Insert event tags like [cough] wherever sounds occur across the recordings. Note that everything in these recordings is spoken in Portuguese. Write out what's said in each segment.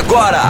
agora.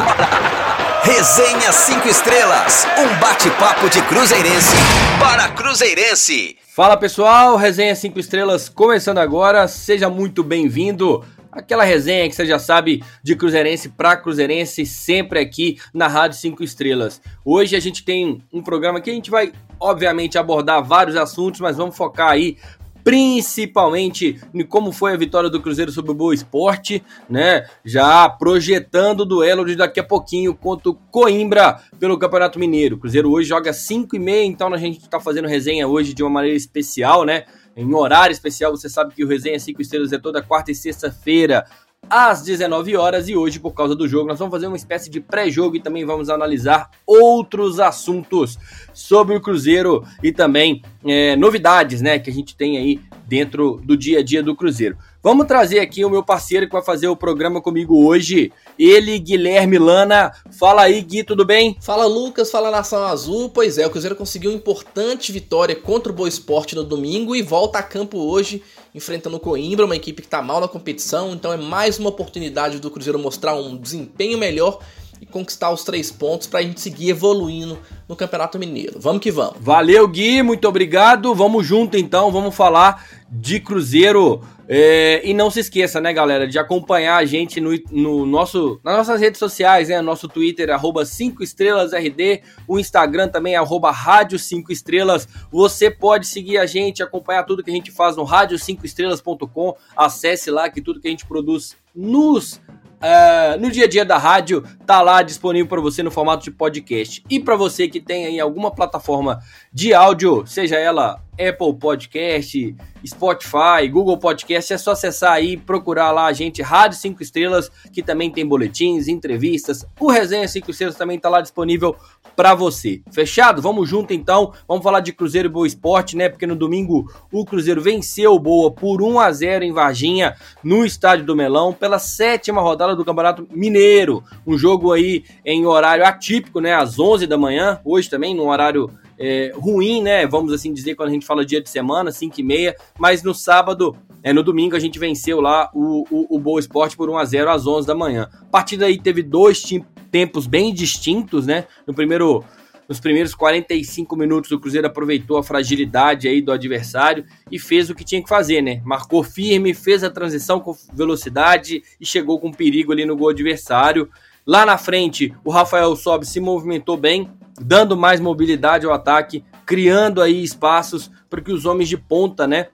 Resenha 5 Estrelas, um bate-papo de Cruzeirense para Cruzeirense. Fala pessoal, Resenha 5 Estrelas começando agora, seja muito bem-vindo. Aquela resenha que você já sabe de Cruzeirense para Cruzeirense, sempre aqui na Rádio 5 Estrelas. Hoje a gente tem um programa que a gente vai, obviamente, abordar vários assuntos, mas vamos focar aí principalmente como foi a vitória do Cruzeiro sobre o Boa Esporte, né? Já projetando o duelo de daqui a pouquinho contra o Coimbra pelo Campeonato Mineiro. O Cruzeiro hoje joga 5 e meia, então a gente está fazendo resenha hoje de uma maneira especial, né? Em horário especial, você sabe que o Resenha 5 Estrelas é toda quarta e sexta-feira, às 19 horas e hoje, por causa do jogo, nós vamos fazer uma espécie de pré-jogo e também vamos analisar outros assuntos sobre o Cruzeiro e também é, novidades, né, que a gente tem aí dentro do dia a dia do Cruzeiro. Vamos trazer aqui o meu parceiro que vai fazer o programa comigo hoje, ele, Guilherme Lana. Fala aí, Gui, tudo bem? Fala, Lucas, fala Nação Azul. Pois é, o Cruzeiro conseguiu uma importante vitória contra o Boa Esporte no domingo e volta a campo hoje, enfrentando o Coimbra, uma equipe que está mal na competição. Então é mais uma oportunidade do Cruzeiro mostrar um desempenho melhor e conquistar os três pontos para a gente seguir evoluindo no Campeonato Mineiro. Vamos que vamos. Valeu, Gui, muito obrigado. Vamos junto então, vamos falar de Cruzeiro. É, e não se esqueça, né, galera, de acompanhar a gente no, no nosso, nas nossas redes sociais, né? Nosso Twitter, arroba 5 estrelas RD, o Instagram também, arroba Rádio 5 Estrelas. Você pode seguir a gente, acompanhar tudo que a gente faz no rádio5estrelas.com. Acesse lá que tudo que a gente produz nos Uh, no dia a dia da rádio, tá lá disponível para você no formato de podcast. E para você que tem aí alguma plataforma de áudio, seja ela Apple Podcast, Spotify, Google Podcast, é só acessar aí, procurar lá a gente, Rádio 5 Estrelas, que também tem boletins, entrevistas. O Resenha 5 Estrelas também tá lá disponível para você. Fechado? Vamos junto então. Vamos falar de Cruzeiro e Boa Esporte, né? Porque no domingo o Cruzeiro venceu o Boa por 1 a 0 em Varginha, no Estádio do Melão, pela sétima rodada do Campeonato Mineiro. Um jogo aí em horário atípico, né? Às 11 da manhã, hoje também, num horário é, ruim, né? Vamos assim dizer, quando a gente fala dia de semana, 5 e meia, mas no sábado, é, no domingo, a gente venceu lá o, o, o Boa Esporte por 1 a 0 às 11 da manhã. A partida aí teve dois tempos bem distintos, né? No primeiro nos primeiros 45 minutos, o Cruzeiro aproveitou a fragilidade aí do adversário e fez o que tinha que fazer, né? Marcou firme, fez a transição com velocidade e chegou com perigo ali no gol adversário. Lá na frente, o Rafael Sobe se movimentou bem, dando mais mobilidade ao ataque, criando aí espaços para que os homens de ponta, né,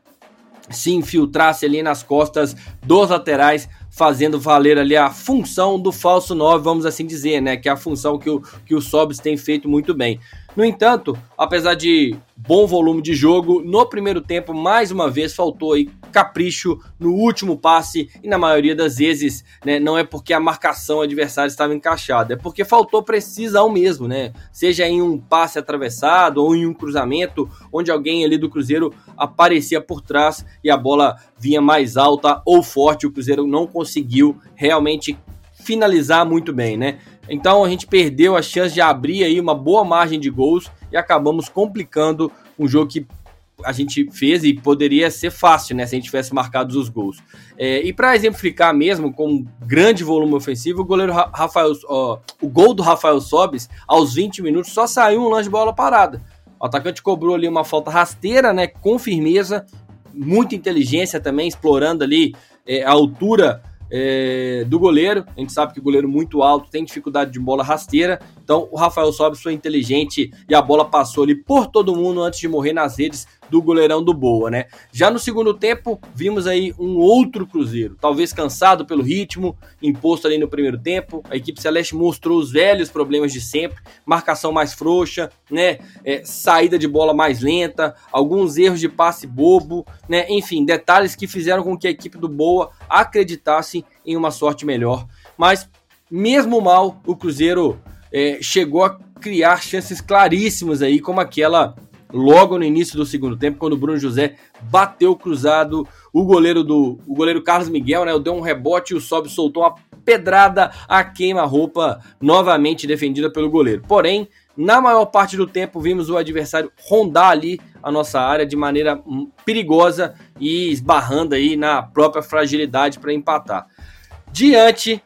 se infiltrassem ali nas costas dos laterais, fazendo valer ali a função do falso 9, vamos assim dizer, né, que é a função que o, que o Sobs tem feito muito bem. No entanto, apesar de bom volume de jogo, no primeiro tempo, mais uma vez, faltou aí capricho no último passe e na maioria das vezes, né, não é porque a marcação adversária estava encaixada, é porque faltou precisão mesmo, né? Seja em um passe atravessado ou em um cruzamento, onde alguém ali do Cruzeiro aparecia por trás e a bola vinha mais alta ou forte, o Cruzeiro não conseguiu realmente finalizar muito bem, né? Então a gente perdeu a chance de abrir aí uma boa margem de gols e acabamos complicando um jogo que a gente fez e poderia ser fácil, né, se a gente tivesse marcado os gols. É, e para exemplificar mesmo, com um grande volume ofensivo, o goleiro Rafael, ó, o gol do Rafael Sobes, aos 20 minutos, só saiu um lance de bola parada. O atacante cobrou ali uma falta rasteira, né, com firmeza, muita inteligência também, explorando ali é, a altura é, do goleiro. A gente sabe que o goleiro muito alto tem dificuldade de bola rasteira. Então o Rafael Sobis foi inteligente e a bola passou ali por todo mundo antes de morrer nas redes do goleirão do Boa, né? Já no segundo tempo, vimos aí um outro Cruzeiro, talvez cansado pelo ritmo imposto ali no primeiro tempo. A equipe celeste mostrou os velhos problemas de sempre, marcação mais frouxa, né? É, saída de bola mais lenta, alguns erros de passe bobo, né? Enfim, detalhes que fizeram com que a equipe do Boa acreditasse em uma sorte melhor. Mas mesmo mal, o Cruzeiro é, chegou a criar chances claríssimas aí, como aquela logo no início do segundo tempo, quando o Bruno José bateu cruzado, o goleiro do o goleiro Carlos Miguel, né, deu um rebote e o Sobe soltou uma pedrada a queima-roupa novamente defendida pelo goleiro. Porém, na maior parte do tempo vimos o adversário rondar ali a nossa área de maneira hum, perigosa e esbarrando aí na própria fragilidade para empatar. Diante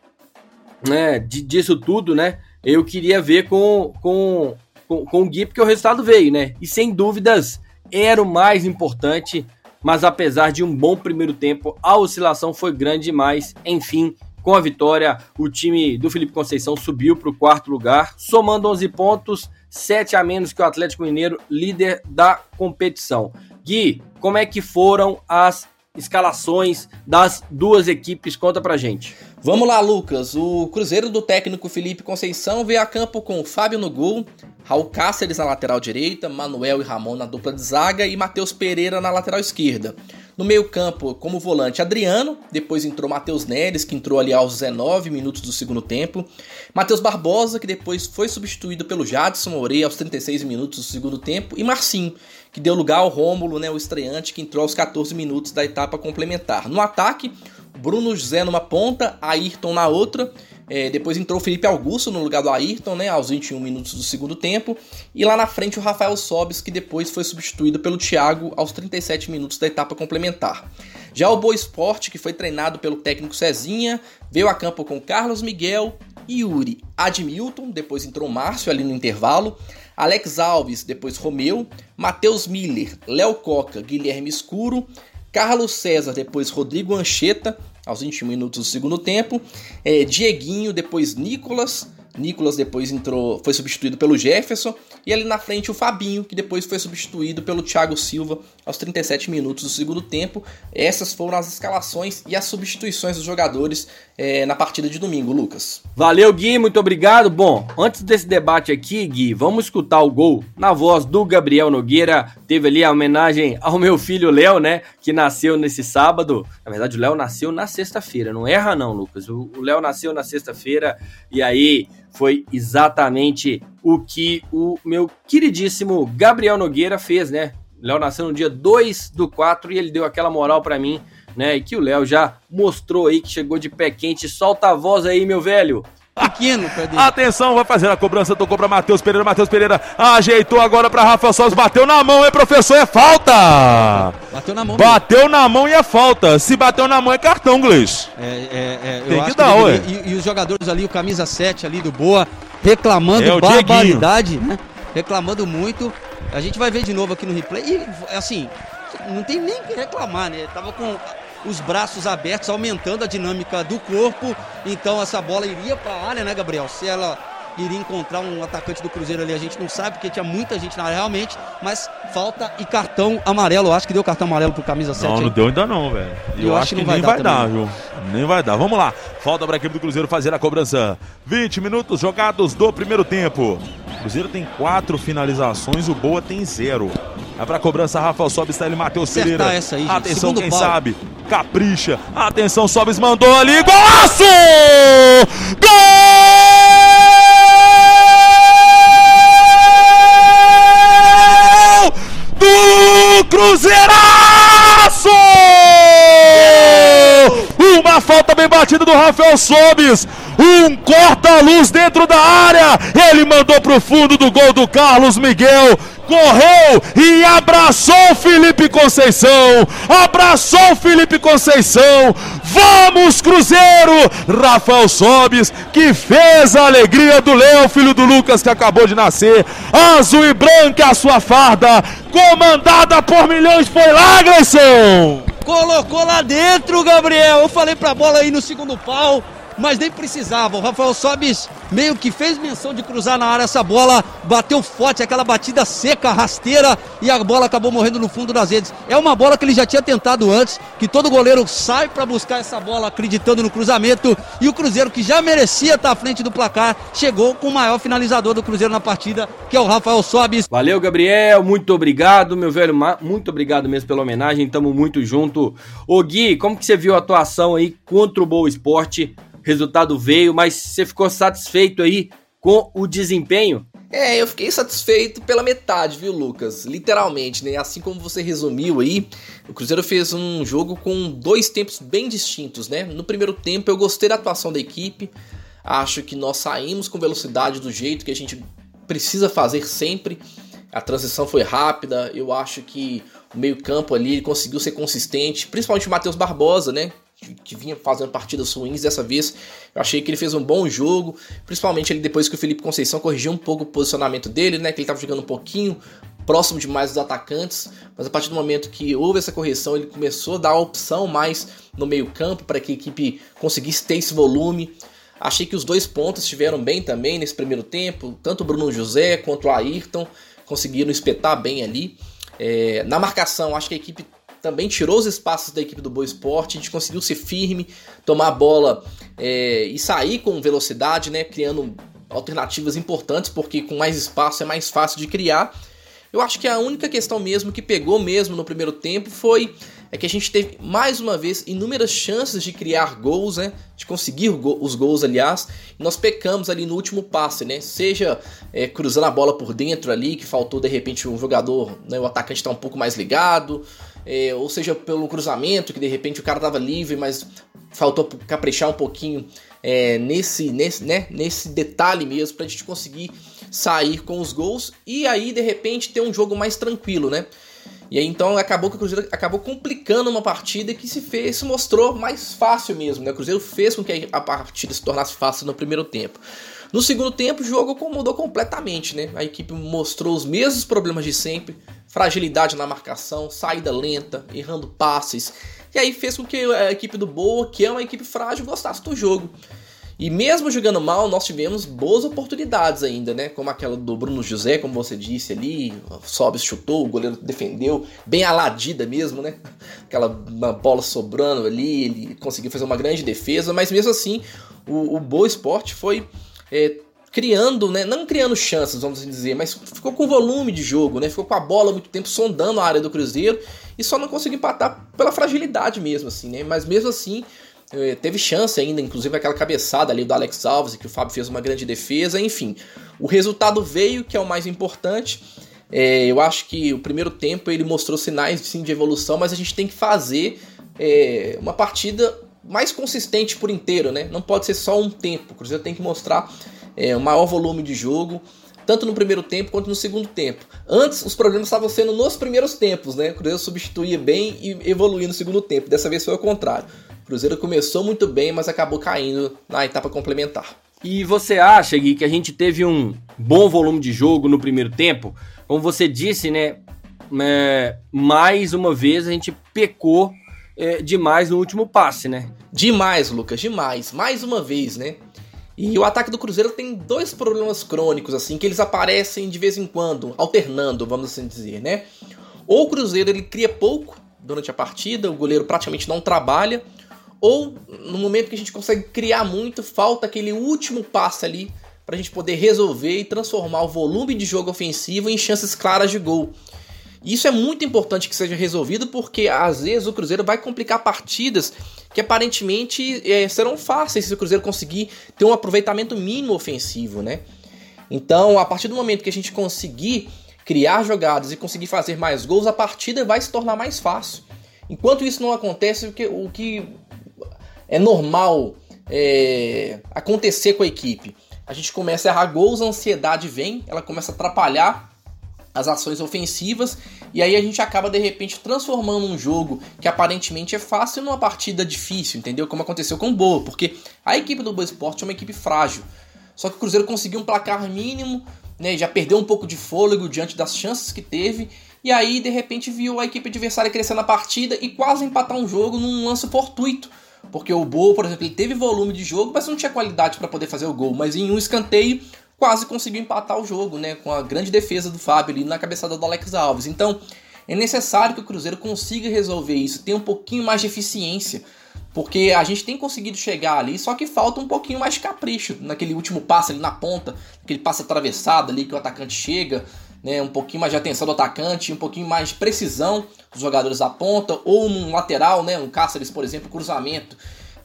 né, disso tudo, né? Eu queria ver com, com, com, com o Gui, porque o resultado veio, né? E sem dúvidas era o mais importante, mas apesar de um bom primeiro tempo, a oscilação foi grande demais. Enfim, com a vitória, o time do Felipe Conceição subiu para o quarto lugar, somando 11 pontos, 7 a menos que o Atlético Mineiro, líder da competição. Gui, como é que foram as escalações das duas equipes? Conta pra gente. Vamos lá, Lucas. O Cruzeiro do técnico Felipe Conceição veio a campo com Fábio no gol, Raul Cáceres na lateral direita, Manuel e Ramon na dupla de zaga e Matheus Pereira na lateral esquerda. No meio-campo, como volante, Adriano, depois entrou Matheus Neres, que entrou ali aos 19 minutos do segundo tempo. Matheus Barbosa, que depois foi substituído pelo Jadson Moreira aos 36 minutos do segundo tempo, e Marcinho, que deu lugar ao Rômulo, né, o estreante, que entrou aos 14 minutos da etapa complementar. No ataque, Bruno José numa ponta, Ayrton na outra, é, depois entrou Felipe Augusto no lugar do Ayrton, né, aos 21 minutos do segundo tempo. E lá na frente o Rafael Sobis, que depois foi substituído pelo Thiago aos 37 minutos da etapa complementar. Já o Boa Esporte, que foi treinado pelo técnico Cezinha, veio a campo com Carlos Miguel, Yuri, Admilton, depois entrou Márcio ali no intervalo, Alex Alves, depois Romeu, Matheus Miller, Léo Coca, Guilherme Escuro, Carlos César, depois Rodrigo Ancheta, aos 21 minutos do segundo tempo. É, Dieguinho, depois Nicolas. Nicolas depois entrou, foi substituído pelo Jefferson. E ali na frente o Fabinho, que depois foi substituído pelo Thiago Silva aos 37 minutos do segundo tempo. Essas foram as escalações e as substituições dos jogadores é, na partida de domingo, Lucas. Valeu, Gui, muito obrigado. Bom, antes desse debate aqui, Gui, vamos escutar o gol na voz do Gabriel Nogueira. Teve ali a homenagem ao meu filho Léo, né? Que nasceu nesse sábado. Na verdade, o Léo nasceu na sexta-feira. Não erra, não, Lucas. O Léo nasceu na sexta-feira e aí foi exatamente o que o meu queridíssimo Gabriel Nogueira fez, né? Léo nasceu no dia 2 do 4 e ele deu aquela moral para mim, né? E que o Léo já mostrou aí que chegou de pé quente. Solta a voz aí, meu velho. Pequeno? Atenção, vai fazer a cobrança, tocou para Matheus Pereira, Matheus Pereira ajeitou agora para Rafael Soares, bateu na mão, é professor, é falta! Bateu na mão. Bateu mesmo. na mão e é falta. Se bateu na mão é cartão, Gleice. É, é, é, Tem que dar, ué. E, e, os jogadores ali, o camisa 7 ali do Boa, reclamando é barbaridade, né? Reclamando muito. A gente vai ver de novo aqui no replay. E assim, não tem nem que reclamar, né? Tava com os braços abertos, aumentando a dinâmica do corpo. Então essa bola iria para a área, né, Gabriel? Se ela iria encontrar um atacante do Cruzeiro ali, a gente não sabe, porque tinha muita gente na área realmente, mas falta e cartão amarelo. Eu acho que deu cartão amarelo pro camisa 7. Não, aí. não deu ainda não, velho. Eu, Eu, acho, que, que nem vai, dar, viu? Nem vai dar. Vamos lá. Falta para a equipe do Cruzeiro fazer a cobrança. 20 minutos jogados do primeiro tempo. O Cruzeiro tem quatro finalizações, o Boa tem zero. Vai pra cobrança, Rafael Sobe, está ele, Matheus Pereira. Aí, Atenção, Segundo quem pau. sabe. Capricha. Atenção, Sobes mandou ali. Golaço! Gol! Cruzeiraço! Uma falta bem batida do Rafael Sobes um corta-luz dentro da área. Ele mandou para o fundo do gol do Carlos Miguel. Correu e abraçou Felipe Conceição. Abraçou Felipe Conceição. Vamos, Cruzeiro! Rafael Sobes, que fez a alegria do Léo, filho do Lucas, que acabou de nascer. Azul e branca a sua farda, comandada por milhões, foi lá, Gleison! Colocou lá dentro, Gabriel. Eu falei pra bola aí no segundo pau mas nem precisava. O Rafael Sobis meio que fez menção de cruzar na área essa bola, bateu forte, aquela batida seca, rasteira, e a bola acabou morrendo no fundo das redes. É uma bola que ele já tinha tentado antes, que todo goleiro sai para buscar essa bola acreditando no cruzamento, e o Cruzeiro, que já merecia estar à frente do placar, chegou com o maior finalizador do Cruzeiro na partida, que é o Rafael Sobis. Valeu, Gabriel, muito obrigado, meu velho, muito obrigado mesmo pela homenagem, tamo muito junto. Ô Gui, como que você viu a atuação aí contra o Boa Esporte? Resultado veio, mas você ficou satisfeito aí com o desempenho? É, eu fiquei satisfeito pela metade, viu, Lucas? Literalmente, né? Assim como você resumiu aí, o Cruzeiro fez um jogo com dois tempos bem distintos, né? No primeiro tempo eu gostei da atuação da equipe, acho que nós saímos com velocidade do jeito que a gente precisa fazer sempre. A transição foi rápida, eu acho que o meio-campo ali conseguiu ser consistente, principalmente o Matheus Barbosa, né? Que vinha fazendo partidas ruins dessa vez. Eu achei que ele fez um bom jogo, principalmente ali depois que o Felipe Conceição corrigiu um pouco o posicionamento dele, né? Que ele estava jogando um pouquinho próximo demais dos atacantes, mas a partir do momento que houve essa correção, ele começou a dar opção mais no meio-campo para que a equipe conseguisse ter esse volume. Achei que os dois pontos estiveram bem também nesse primeiro tempo, tanto o Bruno José quanto o Ayrton conseguiram espetar bem ali. É, na marcação, acho que a equipe também tirou os espaços da equipe do Boa Esporte, a gente conseguiu ser firme, tomar a bola é, e sair com velocidade, né, criando alternativas importantes, porque com mais espaço é mais fácil de criar. Eu acho que a única questão mesmo que pegou mesmo no primeiro tempo foi é que a gente teve mais uma vez inúmeras chances de criar gols, né? De conseguir os gols, aliás. E nós pecamos ali no último passe, né? Seja é, cruzando a bola por dentro ali, que faltou de repente um jogador, né? O atacante está um pouco mais ligado, é, ou seja pelo cruzamento, que de repente o cara estava livre, mas faltou caprichar um pouquinho é, nesse, nesse, né? Nesse detalhe mesmo para a gente conseguir sair com os gols e aí de repente ter um jogo mais tranquilo, né? E aí então acabou que o Cruzeiro acabou complicando uma partida que se fez, se mostrou mais fácil mesmo, né? O Cruzeiro fez com que a partida se tornasse fácil no primeiro tempo. No segundo tempo, o jogo mudou completamente, né? A equipe mostrou os mesmos problemas de sempre, fragilidade na marcação, saída lenta, errando passes. E aí fez com que a equipe do Boa, que é uma equipe frágil, gostasse do jogo. E mesmo jogando mal, nós tivemos boas oportunidades ainda, né? Como aquela do Bruno José, como você disse ali, Sobes chutou, o goleiro defendeu, bem aladida mesmo, né? Aquela bola sobrando ali, ele conseguiu fazer uma grande defesa, mas mesmo assim, o, o Boa Esporte foi é, criando, né? Não criando chances, vamos assim dizer, mas ficou com volume de jogo, né? Ficou com a bola muito tempo sondando a área do Cruzeiro e só não conseguiu empatar pela fragilidade mesmo, assim, né? Mas mesmo assim é, teve chance ainda, inclusive aquela cabeçada ali do Alex Alves, que o Fábio fez uma grande defesa, enfim. O resultado veio, que é o mais importante. É, eu acho que o primeiro tempo ele mostrou sinais sim, de evolução, mas a gente tem que fazer é, uma partida mais consistente por inteiro, né? Não pode ser só um tempo. O Cruzeiro tem que mostrar é, um maior volume de jogo, tanto no primeiro tempo quanto no segundo tempo. Antes, os problemas estavam sendo nos primeiros tempos, né? O Cruzeiro substituía bem e evoluía no segundo tempo. Dessa vez foi o contrário. Cruzeiro começou muito bem, mas acabou caindo na etapa complementar. E você acha, Gui, que a gente teve um bom volume de jogo no primeiro tempo? Como você disse, né? É, mais uma vez a gente pecou é, demais no último passe, né? Demais, Lucas, demais. Mais uma vez, né? E o ataque do Cruzeiro tem dois problemas crônicos, assim, que eles aparecem de vez em quando, alternando, vamos assim dizer, né? Ou o Cruzeiro ele cria pouco durante a partida, o goleiro praticamente não trabalha, ou no momento que a gente consegue criar muito, falta aquele último passo ali para a gente poder resolver e transformar o volume de jogo ofensivo em chances claras de gol. Isso é muito importante que seja resolvido porque às vezes o Cruzeiro vai complicar partidas que aparentemente é, serão fáceis se o Cruzeiro conseguir ter um aproveitamento mínimo ofensivo, né? Então, a partir do momento que a gente conseguir criar jogadas e conseguir fazer mais gols, a partida vai se tornar mais fácil. Enquanto isso não acontece, o que, o que é normal é, acontecer com a equipe. A gente começa a errar gols, a ansiedade vem, ela começa a atrapalhar as ações ofensivas e aí a gente acaba de repente transformando um jogo que aparentemente é fácil numa partida difícil, entendeu? Como aconteceu com o Boa, porque a equipe do Boa Esporte é uma equipe frágil. Só que o Cruzeiro conseguiu um placar mínimo, né, já perdeu um pouco de fôlego diante das chances que teve e aí de repente viu a equipe adversária crescer na partida e quase empatar um jogo num lance fortuito porque o Boa, por exemplo, ele teve volume de jogo, mas não tinha qualidade para poder fazer o gol. Mas em um escanteio, quase conseguiu empatar o jogo, né? Com a grande defesa do Fábio ali na cabeçada do Alex Alves. Então, é necessário que o Cruzeiro consiga resolver isso, tenha um pouquinho mais de eficiência. Porque a gente tem conseguido chegar ali, só que falta um pouquinho mais de capricho naquele último passe ali na ponta, aquele passe atravessado ali que o atacante chega, né, um pouquinho mais de atenção do atacante, um pouquinho mais de precisão dos jogadores da ponta, ou num lateral, né, um Cáceres, por exemplo, cruzamento,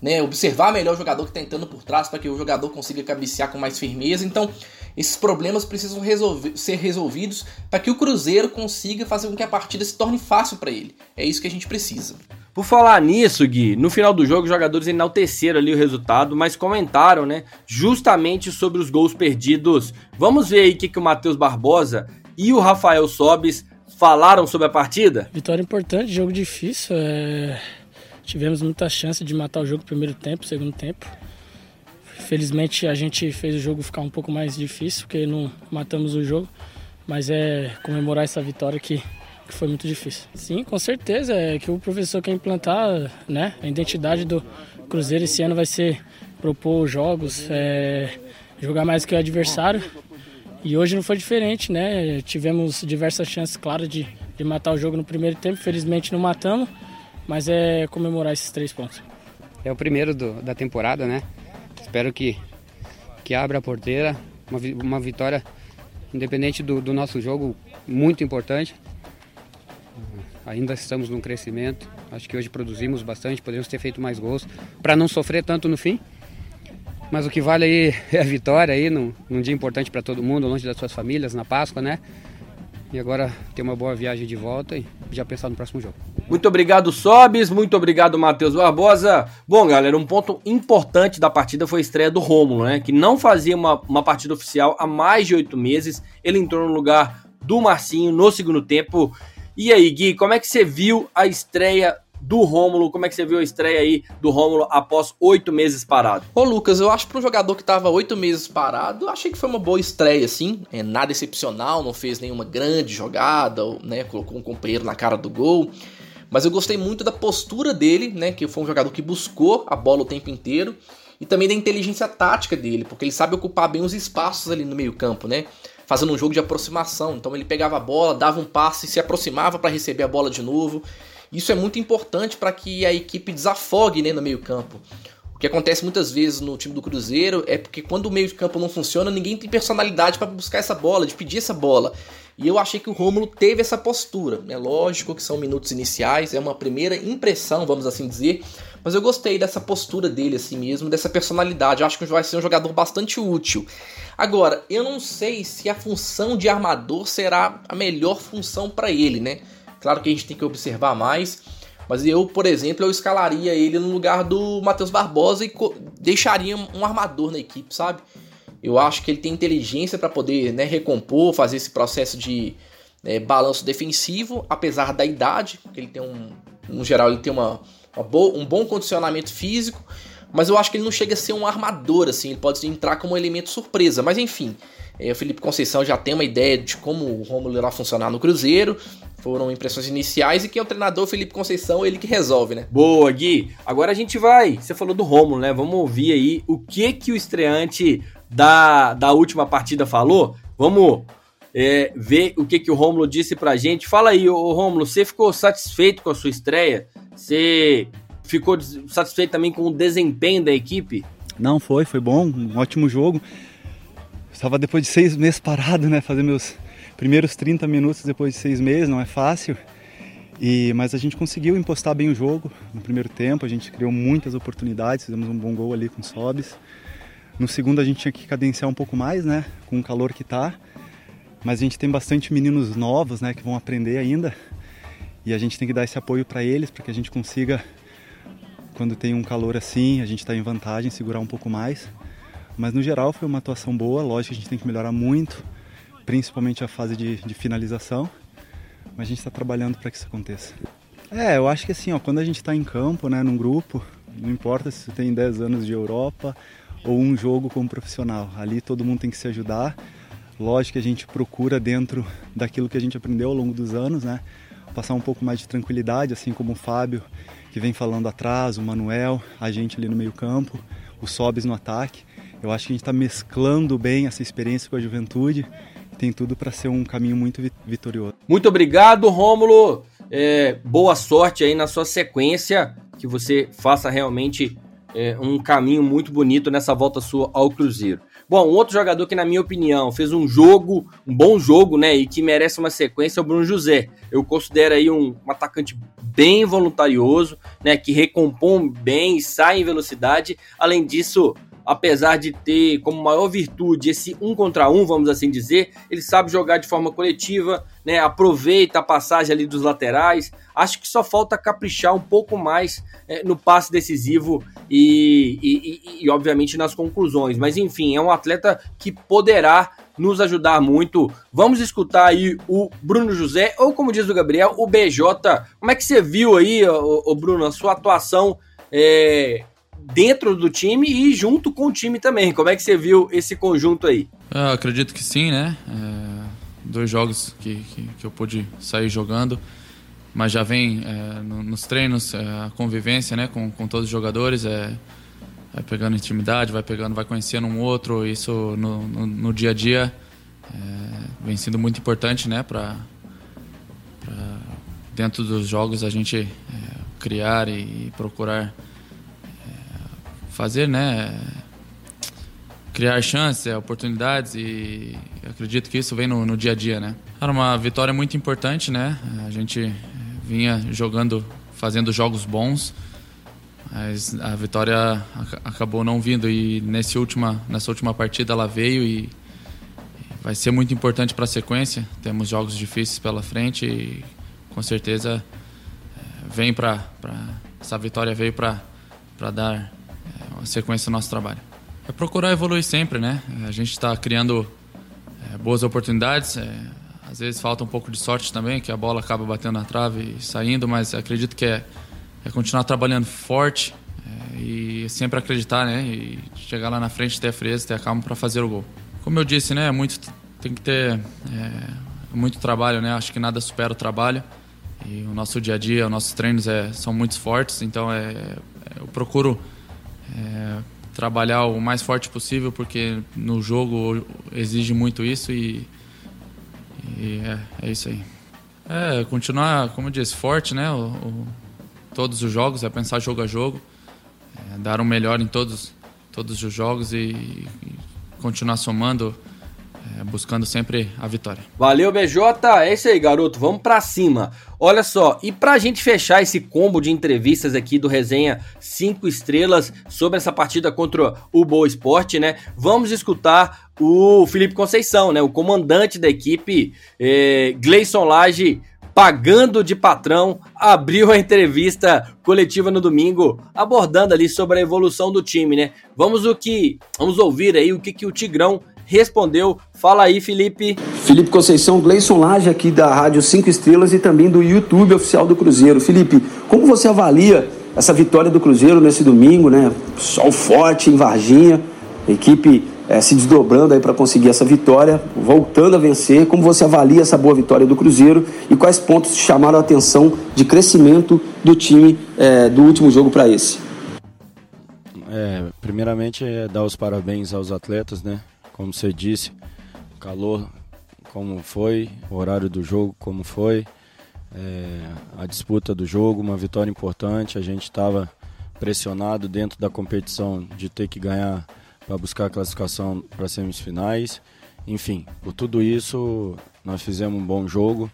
né, observar melhor o jogador que está entrando por trás para que o jogador consiga cabecear com mais firmeza. Então, esses problemas precisam resolver, ser resolvidos para que o Cruzeiro consiga fazer com que a partida se torne fácil para ele. É isso que a gente precisa. Por falar nisso, Gui, no final do jogo os jogadores enalteceram ali o resultado, mas comentaram, né, justamente sobre os gols perdidos. Vamos ver aí o que, que o Matheus Barbosa e o Rafael Sobis falaram sobre a partida? Vitória importante, jogo difícil. É... tivemos muita chance de matar o jogo no primeiro tempo, segundo tempo. Felizmente a gente fez o jogo ficar um pouco mais difícil, porque não matamos o jogo. Mas é comemorar essa vitória que, que foi muito difícil. Sim, com certeza, é que o professor quer implantar né, a identidade do Cruzeiro esse ano vai ser propor jogos, é, jogar mais que o adversário. E hoje não foi diferente, né? Tivemos diversas chances, claro, de, de matar o jogo no primeiro tempo. Felizmente não matamos, mas é comemorar esses três pontos. É o primeiro do, da temporada, né? Espero que, que abra a porteira. Uma, uma vitória, independente do, do nosso jogo, muito importante. Ainda estamos num crescimento. Acho que hoje produzimos bastante, podemos ter feito mais gols para não sofrer tanto no fim. Mas o que vale aí [laughs] é a vitória aí num, num dia importante para todo mundo, longe das suas famílias, na Páscoa, né? E agora ter uma boa viagem de volta e já pensar no próximo jogo. Muito obrigado, Sobes. Muito obrigado, Matheus Barbosa. Bom, galera, um ponto importante da partida foi a estreia do Rômulo, né? Que não fazia uma, uma partida oficial há mais de oito meses. Ele entrou no lugar do Marcinho no segundo tempo. E aí, Gui, como é que você viu a estreia do Rômulo. Como é que você viu a estreia aí do Rômulo após oito meses parado? Ô, Lucas, eu acho que para um jogador que tava oito meses parado, achei que foi uma boa estreia, assim. É, nada excepcional, não fez nenhuma grande jogada, né? Colocou um companheiro na cara do gol. Mas eu gostei muito da postura dele, né? Que foi um jogador que buscou a bola o tempo inteiro. E também da inteligência tática dele, porque ele sabe ocupar bem os espaços ali no meio-campo, né? Fazendo um jogo de aproximação. Então ele pegava a bola, dava um passe, se aproximava para receber a bola de novo. Isso é muito importante para que a equipe desafogue né, no meio-campo. Que acontece muitas vezes no time do Cruzeiro é porque quando o meio-campo não funciona, ninguém tem personalidade para buscar essa bola, de pedir essa bola. E eu achei que o Rômulo teve essa postura. É lógico que são minutos iniciais, é uma primeira impressão, vamos assim dizer, mas eu gostei dessa postura dele assim mesmo, dessa personalidade. Eu acho que vai ser um jogador bastante útil. Agora, eu não sei se a função de armador será a melhor função para ele, né? Claro que a gente tem que observar mais. Mas eu, por exemplo, eu escalaria ele no lugar do Matheus Barbosa e deixaria um armador na equipe, sabe? Eu acho que ele tem inteligência para poder né, recompor, fazer esse processo de é, balanço defensivo, apesar da idade, que ele tem um, no geral, ele tem uma, uma um bom condicionamento físico, mas eu acho que ele não chega a ser um armador, assim, ele pode entrar como um elemento surpresa. Mas enfim, é, o Felipe Conceição já tem uma ideia de como o Romulo irá funcionar no Cruzeiro foram impressões iniciais e quem é o treinador, Felipe Conceição, ele que resolve, né? Boa, Gui. Agora a gente vai. Você falou do Romulo, né? Vamos ouvir aí o que que o estreante da, da última partida falou. Vamos é, ver o que que o Romulo disse pra gente. Fala aí, ô Romulo, você ficou satisfeito com a sua estreia? Você ficou satisfeito também com o desempenho da equipe? Não, foi, foi bom, um ótimo jogo. Estava depois de seis meses parado, né? Fazer meus primeiros 30 minutos depois de seis meses, não é fácil. E, mas a gente conseguiu impostar bem o jogo no primeiro tempo, a gente criou muitas oportunidades, fizemos um bom gol ali com o Sobis. No segundo a gente tinha que cadenciar um pouco mais, né, com o calor que tá. Mas a gente tem bastante meninos novos, né, que vão aprender ainda. E a gente tem que dar esse apoio para eles, para que a gente consiga, quando tem um calor assim, a gente está em vantagem, segurar um pouco mais. Mas no geral foi uma atuação boa, lógico que a gente tem que melhorar muito principalmente a fase de, de finalização, mas a gente está trabalhando para que isso aconteça. É, eu acho que assim, ó, quando a gente está em campo, né, num grupo, não importa se tem 10 anos de Europa ou um jogo como profissional, ali todo mundo tem que se ajudar. Lógico que a gente procura dentro daquilo que a gente aprendeu ao longo dos anos, né, passar um pouco mais de tranquilidade, assim como o Fábio, que vem falando atrás, o Manuel, a gente ali no meio campo, o Sobes no ataque. Eu acho que a gente está mesclando bem essa experiência com a juventude tem tudo para ser um caminho muito vitorioso. Muito obrigado, Rômulo. É, boa sorte aí na sua sequência, que você faça realmente é, um caminho muito bonito nessa volta sua ao Cruzeiro. Bom, outro jogador que, na minha opinião, fez um jogo, um bom jogo, né, e que merece uma sequência é o Bruno José. Eu considero aí um, um atacante bem voluntarioso, né, que recompõe bem e sai em velocidade. Além disso, apesar de ter como maior virtude esse um contra um, vamos assim dizer, ele sabe jogar de forma coletiva, né? Aproveita a passagem ali dos laterais. Acho que só falta caprichar um pouco mais é, no passe decisivo e, e, e, e, obviamente, nas conclusões. Mas enfim, é um atleta que poderá nos ajudar muito. Vamos escutar aí o Bruno José, ou como diz o Gabriel, o BJ. Como é que você viu aí, o, Bruno, a sua atuação é, dentro do time e junto com o time também? Como é que você viu esse conjunto aí? Eu acredito que sim, né? É, dois jogos que, que, que, eu pude sair jogando, mas já vem é, nos treinos é, a convivência né, com, com todos os jogadores. É, vai pegando intimidade, vai pegando, vai conhecendo um outro. Isso no, no, no dia a dia é, vem sendo muito importante, né? Para dentro dos jogos a gente é, criar e procurar é, fazer, né? Criar chances, oportunidades e acredito que isso vem no, no dia a dia, né? Era uma vitória muito importante, né? A gente vinha jogando, fazendo jogos bons mas a vitória acabou não vindo e nesse última, nessa última partida ela veio e vai ser muito importante para a sequência. Temos jogos difíceis pela frente e com certeza é, vem para essa vitória veio para dar é, uma sequência no nosso trabalho. É procurar evoluir sempre, né? A gente está criando é, boas oportunidades. É, às vezes falta um pouco de sorte também, que a bola acaba batendo na trave e saindo, mas acredito que é é continuar trabalhando forte é, e sempre acreditar, né? E chegar lá na frente, ter a frieza, ter a calma para fazer o gol. Como eu disse, né? Muito, tem que ter é, muito trabalho, né? Acho que nada supera o trabalho. E o nosso dia a dia, os nossos treinos é, são muito fortes, então é, é eu procuro é, trabalhar o mais forte possível, porque no jogo exige muito isso e, e é, é, isso aí. É, continuar, como eu disse, forte, né? O, o, todos os jogos, é pensar jogo a jogo, é dar o melhor em todos, todos os jogos e, e continuar somando, é, buscando sempre a vitória. Valeu, BJ. É isso aí, garoto. Vamos para cima. Olha só, e pra gente fechar esse combo de entrevistas aqui do Resenha 5 Estrelas sobre essa partida contra o Boa Esporte, né? Vamos escutar o Felipe Conceição, né? O comandante da equipe, é, Gleison Lage pagando de patrão, abriu a entrevista coletiva no domingo, abordando ali sobre a evolução do time, né? Vamos o que, vamos ouvir aí o que, que o Tigrão respondeu. Fala aí, Felipe. Felipe Conceição, Gleison Lage aqui da Rádio 5 Estrelas e também do YouTube oficial do Cruzeiro. Felipe, como você avalia essa vitória do Cruzeiro nesse domingo, né? Sol forte em Varginha, equipe é, se desdobrando aí para conseguir essa vitória, voltando a vencer. Como você avalia essa boa vitória do Cruzeiro e quais pontos chamaram a atenção de crescimento do time é, do último jogo para esse? É, primeiramente, é dar os parabéns aos atletas, né? Como você disse, calor como foi, o horário do jogo como foi, é, a disputa do jogo, uma vitória importante. A gente estava pressionado dentro da competição de ter que ganhar para buscar a classificação para semifinais. Enfim, por tudo isso, nós fizemos um bom jogo,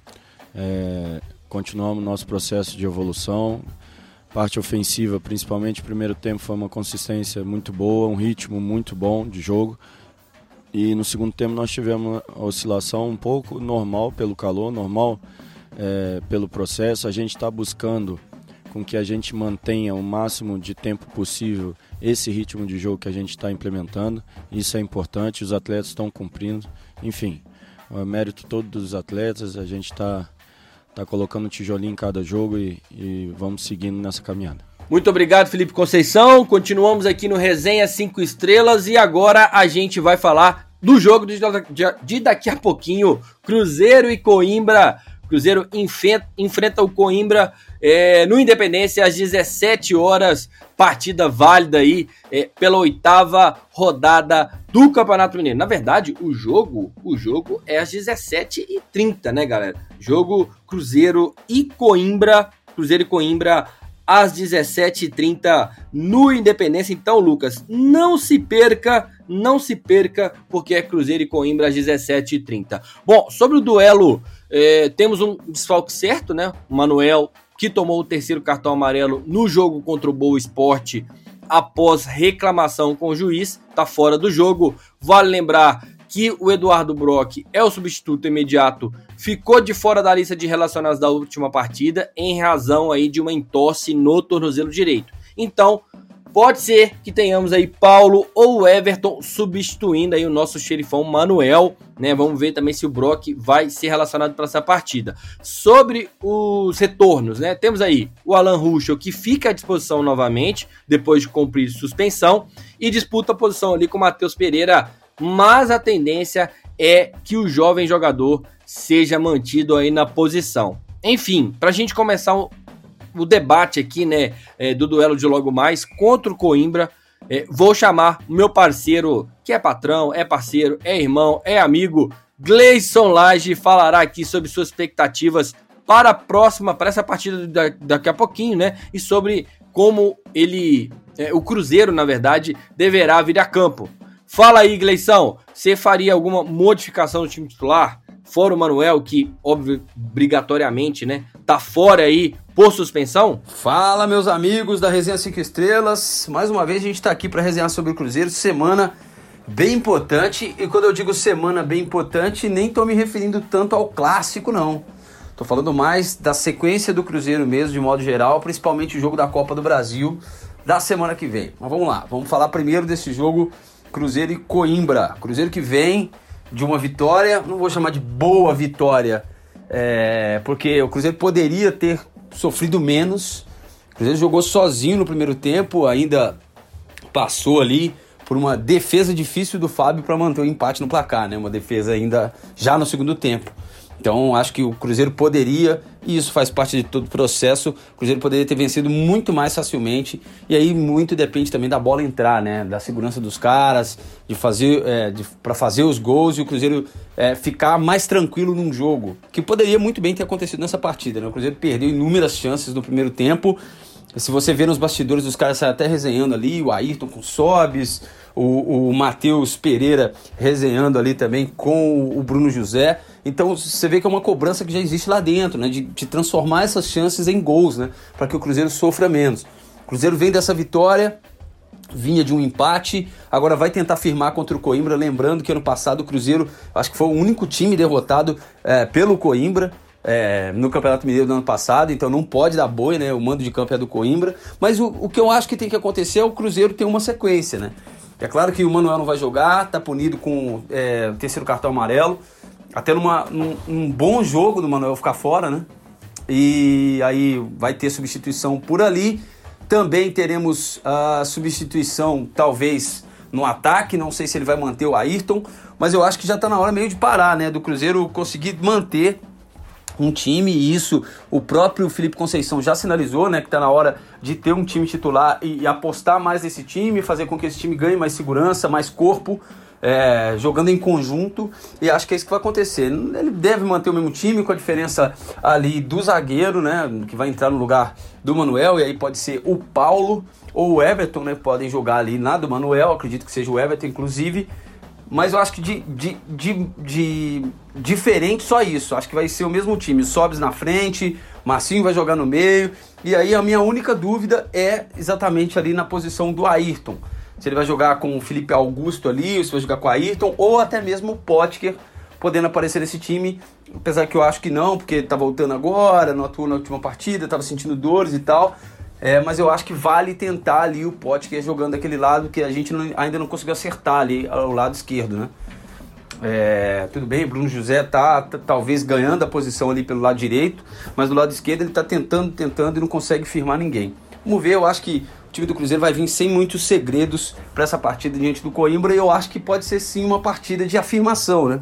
é, continuamos nosso processo de evolução. Parte ofensiva, principalmente o primeiro tempo, foi uma consistência muito boa, um ritmo muito bom de jogo. E no segundo tempo nós tivemos uma oscilação um pouco normal pelo calor, normal é, pelo processo. A gente está buscando com que a gente mantenha o máximo de tempo possível esse ritmo de jogo que a gente está implementando. Isso é importante, os atletas estão cumprindo. Enfim, é mérito todo dos atletas, a gente está tá colocando tijolinho em cada jogo e, e vamos seguindo nessa caminhada. Muito obrigado, Felipe Conceição. Continuamos aqui no Resenha 5 Estrelas e agora a gente vai falar do jogo de, daqui a pouquinho. Cruzeiro e Coimbra. Cruzeiro enfrenta, enfrenta o Coimbra é, no Independência às 17 horas. Partida válida aí é, pela oitava rodada do Campeonato Mineiro. Na verdade, o jogo, o jogo é às 17h30, né, galera? Jogo Cruzeiro e Coimbra. Cruzeiro e Coimbra às 17h30 no Independência. Então, Lucas, não se perca, não se perca, porque é Cruzeiro e Coimbra às 17h30. Bom, sobre o duelo, é, temos um desfalque certo, né? O Manuel, que tomou o terceiro cartão amarelo no jogo contra o Boa Esporte após reclamação com o juiz, tá fora do jogo. Vale lembrar que o Eduardo Brock é o substituto imediato, ficou de fora da lista de relacionados da última partida em razão aí de uma entorse no tornozelo direito. Então, Pode ser que tenhamos aí Paulo ou Everton substituindo aí o nosso xerifão Manuel, né? Vamos ver também se o Brock vai ser relacionado para essa partida. Sobre os retornos, né? Temos aí o Alan Ruschel que fica à disposição novamente depois de cumprir suspensão e disputa a posição ali com o Matheus Pereira, mas a tendência é que o jovem jogador seja mantido aí na posição. Enfim, para a gente começar o debate aqui, né, é, do duelo de logo mais contra o Coimbra. É, vou chamar meu parceiro, que é patrão, é parceiro, é irmão, é amigo, Gleison Lage, falará aqui sobre suas expectativas para a próxima, para essa partida da, daqui a pouquinho, né? E sobre como ele, é, o Cruzeiro, na verdade, deverá vir a campo. Fala aí, Gleison, você faria alguma modificação no time titular? Fora o Manuel, que, obrigatoriamente, né, tá fora aí por suspensão? Fala, meus amigos da Resenha 5 Estrelas. Mais uma vez a gente está aqui para resenhar sobre o Cruzeiro. Semana bem importante. E quando eu digo semana bem importante, nem estou me referindo tanto ao clássico, não. Estou falando mais da sequência do Cruzeiro mesmo, de modo geral, principalmente o jogo da Copa do Brasil da semana que vem. Mas vamos lá, vamos falar primeiro desse jogo Cruzeiro e Coimbra. Cruzeiro que vem de uma vitória, não vou chamar de boa vitória, é, porque o Cruzeiro poderia ter sofrido menos. O Cruzeiro jogou sozinho no primeiro tempo, ainda passou ali por uma defesa difícil do Fábio para manter o empate no placar, né? Uma defesa ainda já no segundo tempo. Então acho que o Cruzeiro poderia, e isso faz parte de todo o processo, o Cruzeiro poderia ter vencido muito mais facilmente. E aí muito depende também da bola entrar, né? Da segurança dos caras, de fazer é, para fazer os gols e o Cruzeiro é, ficar mais tranquilo num jogo. Que poderia muito bem ter acontecido nessa partida. Né? O Cruzeiro perdeu inúmeras chances no primeiro tempo. Se você vê nos bastidores, os caras até resenhando ali, o Ayrton com Sobes, o, o Matheus Pereira resenhando ali também com o Bruno José. Então você vê que é uma cobrança que já existe lá dentro, né? De, de transformar essas chances em gols, né? Para que o Cruzeiro sofra menos. O Cruzeiro vem dessa vitória, vinha de um empate, agora vai tentar firmar contra o Coimbra. Lembrando que ano passado o Cruzeiro, acho que foi o único time derrotado é, pelo Coimbra. É, no Campeonato Mineiro do ano passado, então não pode dar boi, né? O mando de campo é do Coimbra. Mas o, o que eu acho que tem que acontecer é o Cruzeiro ter uma sequência, né? É claro que o Manuel não vai jogar, tá punido com é, terceiro cartão amarelo até numa, num, num bom jogo do Manuel ficar fora, né? E aí vai ter substituição por ali. Também teremos a substituição, talvez, no ataque. Não sei se ele vai manter o Ayrton, mas eu acho que já está na hora meio de parar, né? Do Cruzeiro conseguir manter um time, e isso o próprio Felipe Conceição já sinalizou, né? Que está na hora de ter um time titular e, e apostar mais nesse time, fazer com que esse time ganhe mais segurança, mais corpo é, jogando em conjunto e acho que é isso que vai acontecer. Ele deve manter o mesmo time com a diferença ali do zagueiro, né, que vai entrar no lugar do Manuel e aí pode ser o Paulo ou o Everton, né, podem jogar ali na do Manuel, acredito que seja o Everton inclusive. Mas eu acho que de, de, de, de diferente só isso. Acho que vai ser o mesmo time. Sobes na frente, Marcinho vai jogar no meio. E aí a minha única dúvida é exatamente ali na posição do Ayrton se ele vai jogar com o Felipe Augusto ali, ou se vai jogar com o Ayrton, ou até mesmo o Potker podendo aparecer nesse time, apesar que eu acho que não, porque tá voltando agora, não atuou na última partida, estava sentindo dores e tal. É, mas eu acho que vale tentar ali o Potker jogando daquele lado que a gente não, ainda não conseguiu acertar ali ao lado esquerdo, né? É, tudo bem, Bruno José tá, tá, talvez ganhando a posição ali pelo lado direito, mas do lado esquerdo ele tá tentando, tentando e não consegue firmar ninguém. Vamos ver, eu acho que time do Cruzeiro vai vir sem muitos segredos para essa partida diante do Coimbra e eu acho que pode ser sim uma partida de afirmação, né?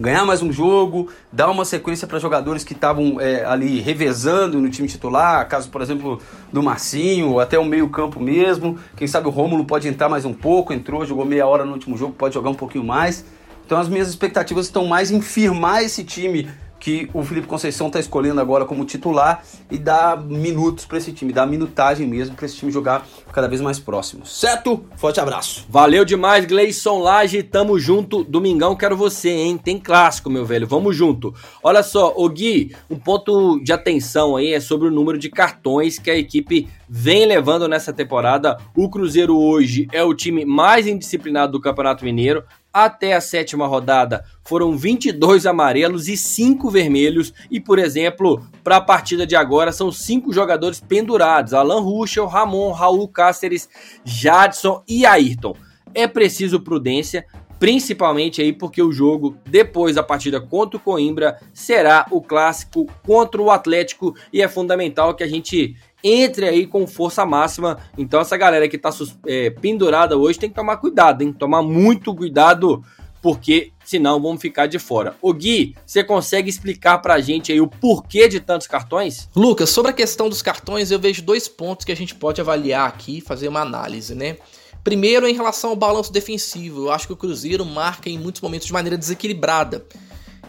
Ganhar mais um jogo, dar uma sequência para jogadores que estavam é, ali revezando no time titular, caso, por exemplo, do Marcinho, ou até o meio-campo mesmo. Quem sabe o Rômulo pode entrar mais um pouco, entrou, jogou meia hora no último jogo, pode jogar um pouquinho mais. Então as minhas expectativas estão mais em firmar esse time que o Felipe Conceição está escolhendo agora como titular e dar minutos para esse time, dar minutagem mesmo para esse time jogar cada vez mais próximo. Certo? Forte abraço. Valeu demais, Gleison Lage, tamo junto. Domingão quero você, hein? Tem clássico, meu velho. Vamos junto. Olha só, o Gui, um ponto de atenção aí é sobre o número de cartões que a equipe vem levando nessa temporada. O Cruzeiro hoje é o time mais indisciplinado do Campeonato Mineiro. Até a sétima rodada foram 22 amarelos e 5 vermelhos. E, por exemplo, para a partida de agora são cinco jogadores pendurados: Alan Ruschel, Ramon, Raul Cáceres, Jadson e Ayrton. É preciso prudência, principalmente aí porque o jogo depois da partida contra o Coimbra será o clássico contra o Atlético e é fundamental que a gente entre aí com força máxima. Então essa galera que tá é, pendurada hoje tem que tomar cuidado, hein? Tomar muito cuidado porque senão vamos ficar de fora. O Gui, você consegue explicar pra gente aí o porquê de tantos cartões? Lucas, sobre a questão dos cartões, eu vejo dois pontos que a gente pode avaliar aqui, fazer uma análise, né? Primeiro, em relação ao balanço defensivo, eu acho que o Cruzeiro marca em muitos momentos de maneira desequilibrada.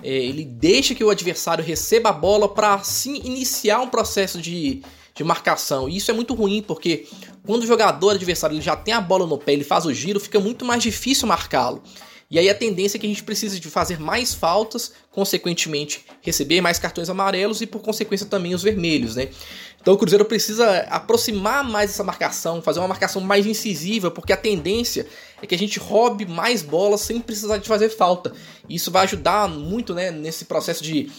É, ele deixa que o adversário receba a bola para assim iniciar um processo de, de marcação. E isso é muito ruim, porque quando o jogador adversário ele já tem a bola no pé, ele faz o giro, fica muito mais difícil marcá-lo. E aí a tendência é que a gente precise de fazer mais faltas, consequentemente receber mais cartões amarelos e por consequência também os vermelhos, né? Então o Cruzeiro precisa aproximar mais essa marcação, fazer uma marcação mais incisiva, porque a tendência é que a gente roube mais bolas sem precisar de fazer falta. E isso vai ajudar muito, né, nesse processo de,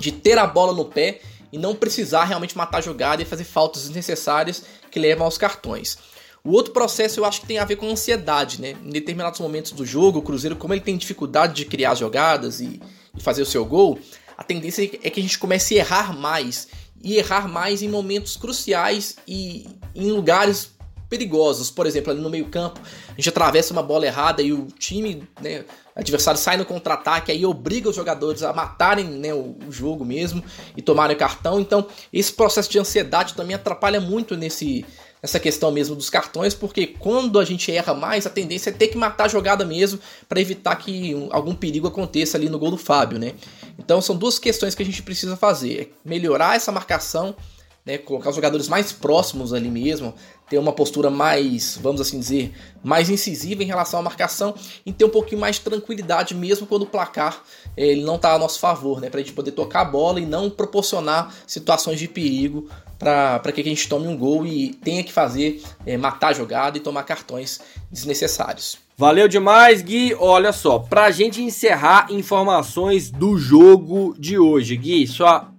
de ter a bola no pé e não precisar realmente matar a jogada e fazer faltas desnecessárias que levam aos cartões. O outro processo eu acho que tem a ver com ansiedade, né? Em determinados momentos do jogo, o Cruzeiro, como ele tem dificuldade de criar jogadas e, e fazer o seu gol, a tendência é que a gente comece a errar mais. E errar mais em momentos cruciais e em lugares perigosos. Por exemplo, ali no meio-campo, a gente atravessa uma bola errada e o time, né, adversário sai no contra-ataque, aí obriga os jogadores a matarem né, o, o, jogo mesmo e tomarem o cartão. Então, esse processo de ansiedade também atrapalha muito nesse, essa questão mesmo dos cartões, porque quando a gente erra mais, a tendência é ter que matar a jogada mesmo para evitar que algum perigo aconteça ali no gol do Fábio, né? Então são duas questões que a gente precisa fazer: é melhorar essa marcação, né, colocar os jogadores mais próximos ali mesmo, ter uma postura mais, vamos assim dizer, mais incisiva em relação à marcação e ter um pouquinho mais de tranquilidade mesmo quando o placar eh, ele não está a nosso favor, né, para a gente poder tocar a bola e não proporcionar situações de perigo para que a gente tome um gol e tenha que fazer, é, matar a jogada e tomar cartões desnecessários. Valeu demais, Gui. Olha só, pra gente encerrar informações do jogo de hoje, Gui, sua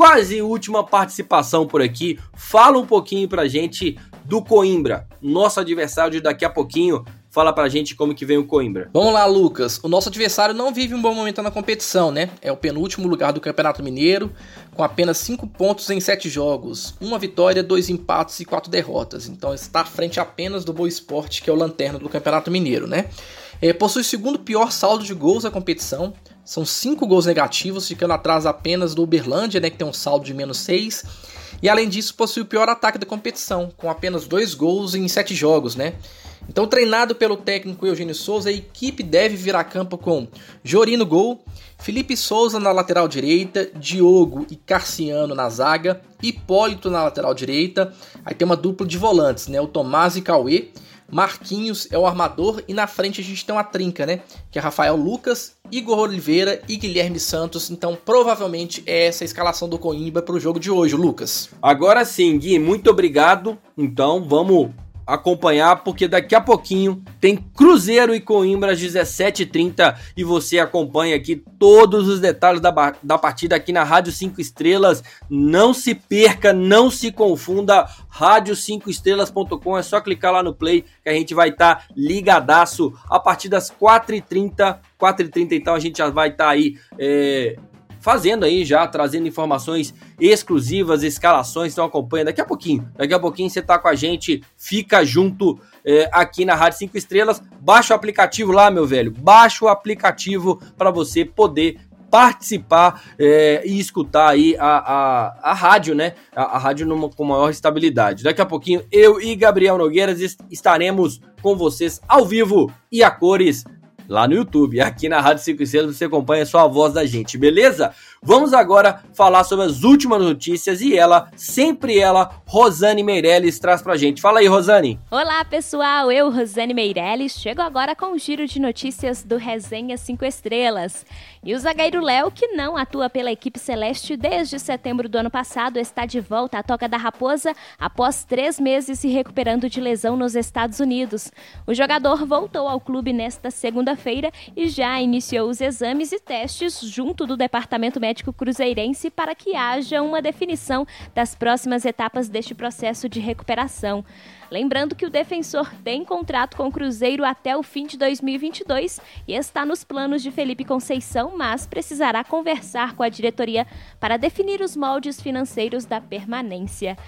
quase última participação por aqui. Fala um pouquinho pra gente do Coimbra, nosso adversário de daqui a pouquinho Fala pra gente como que vem o Coimbra. Vamos lá, Lucas. O nosso adversário não vive um bom momento na competição, né? É o penúltimo lugar do Campeonato Mineiro, com apenas 5 pontos em 7 jogos. Uma vitória, dois empates e quatro derrotas. Então está à frente apenas do Boa Esporte, que é o lanterna do Campeonato Mineiro, né? É, possui o segundo pior saldo de gols da competição. São 5 gols negativos, ficando atrás apenas do Uberlândia, né? Que tem um saldo de menos 6. E além disso, possui o pior ataque da competição, com apenas dois gols em 7 jogos, né? Então, treinado pelo técnico Eugênio Souza, a equipe deve vir a campo com Jorino gol, Felipe Souza na lateral direita, Diogo e Carciano na zaga, Hipólito na lateral direita. Aí tem uma dupla de volantes, né? O Tomás e Cauê. Marquinhos é o armador e na frente a gente tem uma trinca, né? Que é Rafael Lucas, Igor Oliveira e Guilherme Santos. Então, provavelmente é essa a escalação do Coimbra para o jogo de hoje, Lucas. Agora sim, Gui, muito obrigado. Então, vamos acompanhar, porque daqui a pouquinho tem Cruzeiro e Coimbra às 17h30 e você acompanha aqui todos os detalhes da, da partida aqui na Rádio 5 Estrelas. Não se perca, não se confunda, rádio5estrelas.com, é só clicar lá no play que a gente vai estar tá ligadaço a partir das 4h30. 4h30 então a gente já vai estar tá aí é, fazendo aí já, trazendo informações exclusivas, escalações, então acompanha daqui a pouquinho. Daqui a pouquinho você tá com a gente, fica junto é, aqui na Rádio 5 Estrelas. Baixa o aplicativo lá, meu velho. Baixa o aplicativo para você poder participar é, e escutar aí a, a, a rádio, né? A, a rádio numa, com maior estabilidade. Daqui a pouquinho, eu e Gabriel Nogueiras estaremos com vocês ao vivo e a cores lá no YouTube. Aqui na Rádio 5 Estrelas você acompanha só a voz da gente, beleza? Vamos agora falar sobre as últimas notícias e ela, sempre ela, Rosane Meirelles, traz pra gente. Fala aí, Rosane. Olá, pessoal. Eu, Rosane Meirelles, chego agora com o giro de notícias do Resenha 5 Estrelas. E o zagueiro Léo, que não atua pela equipe celeste desde setembro do ano passado, está de volta à Toca da Raposa após três meses se recuperando de lesão nos Estados Unidos. O jogador voltou ao clube nesta segunda-feira e já iniciou os exames e testes junto do Departamento Médico Cruzeirense para que haja uma definição das próximas etapas deste processo de recuperação. Lembrando que o defensor tem contrato com o Cruzeiro até o fim de 2022 e está nos planos de Felipe Conceição, mas precisará conversar com a diretoria para definir os moldes financeiros da permanência.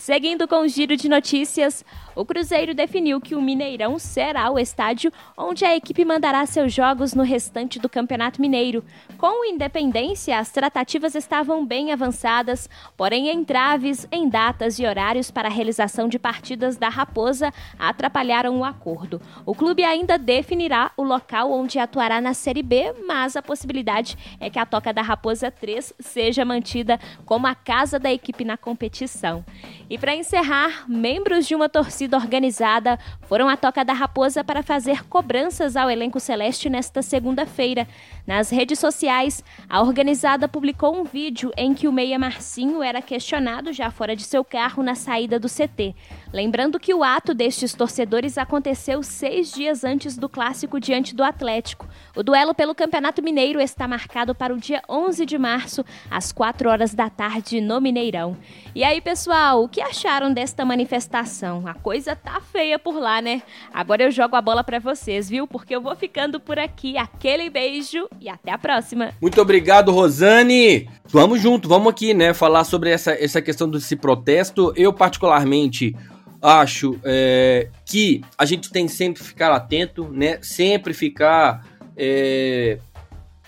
Seguindo com o giro de notícias, o Cruzeiro definiu que o Mineirão será o estádio onde a equipe mandará seus jogos no restante do Campeonato Mineiro. Com o Independência, as tratativas estavam bem avançadas, porém entraves em datas e horários para a realização de partidas da Raposa atrapalharam o acordo. O clube ainda definirá o local onde atuará na Série B, mas a possibilidade é que a Toca da Raposa 3 seja mantida como a casa da equipe na competição. E para encerrar, membros de uma torcida organizada foram à Toca da Raposa para fazer cobranças ao elenco celeste nesta segunda-feira. Nas redes sociais, a organizada publicou um vídeo em que o meia Marcinho era questionado já fora de seu carro na saída do CT. Lembrando que o ato destes torcedores aconteceu seis dias antes do clássico diante do Atlético. O duelo pelo Campeonato Mineiro está marcado para o dia 11 de março, às 4 horas da tarde, no Mineirão. E aí, pessoal, o que acharam desta manifestação? A coisa tá feia por lá, né? Agora eu jogo a bola para vocês, viu? Porque eu vou ficando por aqui. Aquele beijo e até a próxima. Muito obrigado, Rosane. Vamos junto, vamos aqui, né, falar sobre essa, essa questão desse protesto. Eu, particularmente, acho é, que a gente tem sempre ficar atento, né? Sempre ficar é,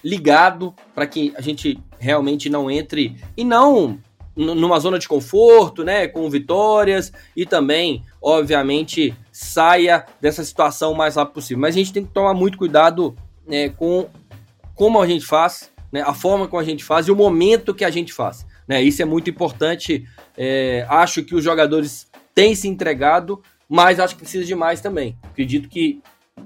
ligado para que a gente realmente não entre e não numa zona de conforto, né? Com vitórias e também, obviamente, saia dessa situação o mais rápido possível. Mas a gente tem que tomar muito cuidado né, com como a gente faz, né? A forma como a gente faz e o momento que a gente faz. Né? Isso é muito importante. É, acho que os jogadores tem se entregado, mas acho que precisa de mais também. Acredito que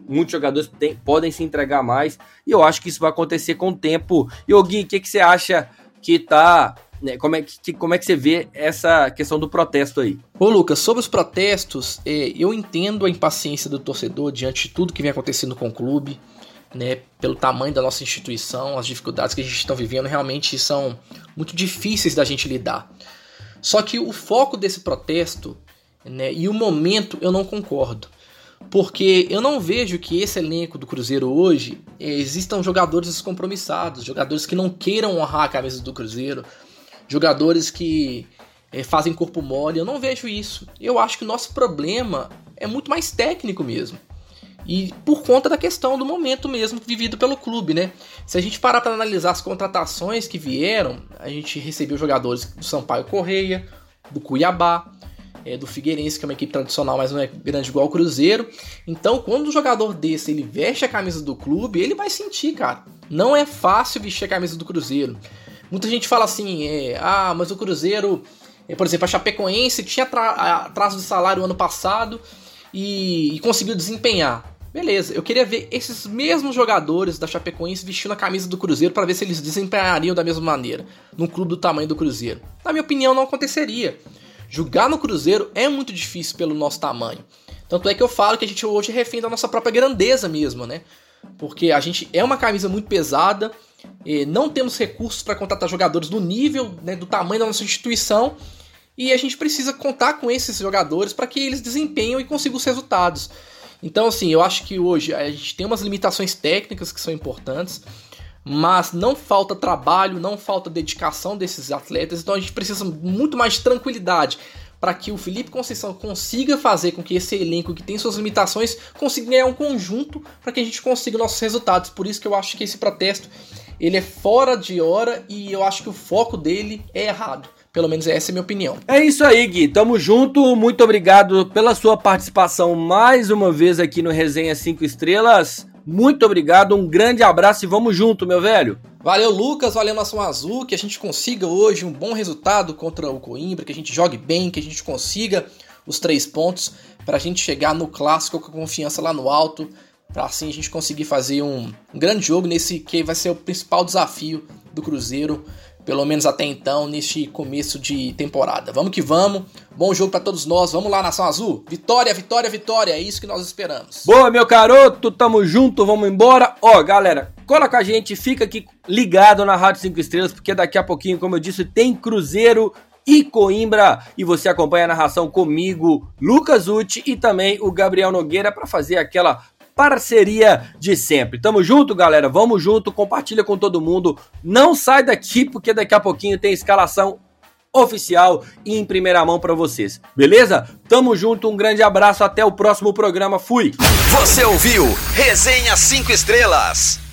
muitos jogadores tem, podem se entregar mais e eu acho que isso vai acontecer com o tempo. E o Gui, o que, que você acha que tá. Né, como, é que, como é que você vê essa questão do protesto aí? Ô Lucas, sobre os protestos, é, eu entendo a impaciência do torcedor diante de tudo que vem acontecendo com o clube, né, pelo tamanho da nossa instituição, as dificuldades que a gente está vivendo realmente são muito difíceis da gente lidar. Só que o foco desse protesto né? E o momento eu não concordo. Porque eu não vejo que esse elenco do Cruzeiro hoje é, existam jogadores descompromissados, jogadores que não queiram honrar a camisa do Cruzeiro, jogadores que é, fazem corpo mole. Eu não vejo isso. Eu acho que o nosso problema é muito mais técnico mesmo. E por conta da questão do momento mesmo vivido pelo clube, né? Se a gente parar para analisar as contratações que vieram, a gente recebeu jogadores do Sampaio Correia, do Cuiabá, é, do Figueirense, que é uma equipe tradicional, mas não é grande igual o Cruzeiro. Então, quando um jogador desse ele veste a camisa do clube, ele vai sentir, cara. Não é fácil vestir a camisa do Cruzeiro. Muita gente fala assim, é, ah, mas o Cruzeiro, é, por exemplo, a Chapecoense tinha atraso de salário ano passado e, e conseguiu desempenhar. Beleza, eu queria ver esses mesmos jogadores da Chapecoense vestindo a camisa do Cruzeiro para ver se eles desempenhariam da mesma maneira, num clube do tamanho do Cruzeiro. Na minha opinião, não aconteceria. Jogar no Cruzeiro é muito difícil pelo nosso tamanho. Tanto é que eu falo que a gente hoje é refém da nossa própria grandeza mesmo, né? Porque a gente é uma camisa muito pesada, não temos recursos para contratar jogadores do nível, né, do tamanho da nossa instituição, e a gente precisa contar com esses jogadores para que eles desempenhem e consigam os resultados. Então, assim, eu acho que hoje a gente tem umas limitações técnicas que são importantes mas não falta trabalho, não falta dedicação desses atletas, então a gente precisa muito mais de tranquilidade para que o Felipe Conceição consiga fazer com que esse elenco que tem suas limitações consiga ganhar um conjunto para que a gente consiga nossos resultados. Por isso que eu acho que esse protesto ele é fora de hora e eu acho que o foco dele é errado. Pelo menos essa é a minha opinião. É isso aí, Gui. Tamo junto. Muito obrigado pela sua participação mais uma vez aqui no Resenha 5 Estrelas. Muito obrigado, um grande abraço e vamos junto, meu velho. Valeu, Lucas, valeu Nação Azul, que a gente consiga hoje um bom resultado contra o Coimbra, que a gente jogue bem, que a gente consiga os três pontos para a gente chegar no clássico com confiança lá no alto, para assim a gente conseguir fazer um, um grande jogo nesse que vai ser o principal desafio do Cruzeiro pelo menos até então, neste começo de temporada. Vamos que vamos. Bom jogo para todos nós. Vamos lá, Nação Azul. Vitória, vitória, vitória. É isso que nós esperamos. Boa, meu caroto. Tamo junto. Vamos embora. Ó, galera, cola com a gente. Fica aqui ligado na Rádio 5 Estrelas, porque daqui a pouquinho, como eu disse, tem Cruzeiro e Coimbra. E você acompanha a narração comigo, Lucas Uti e também o Gabriel Nogueira para fazer aquela parceria de sempre. Tamo junto, galera. Vamos junto, compartilha com todo mundo. Não sai daqui porque daqui a pouquinho tem escalação oficial e em primeira mão para vocês. Beleza? Tamo junto, um grande abraço, até o próximo programa. Fui. Você ouviu Resenha 5 Estrelas.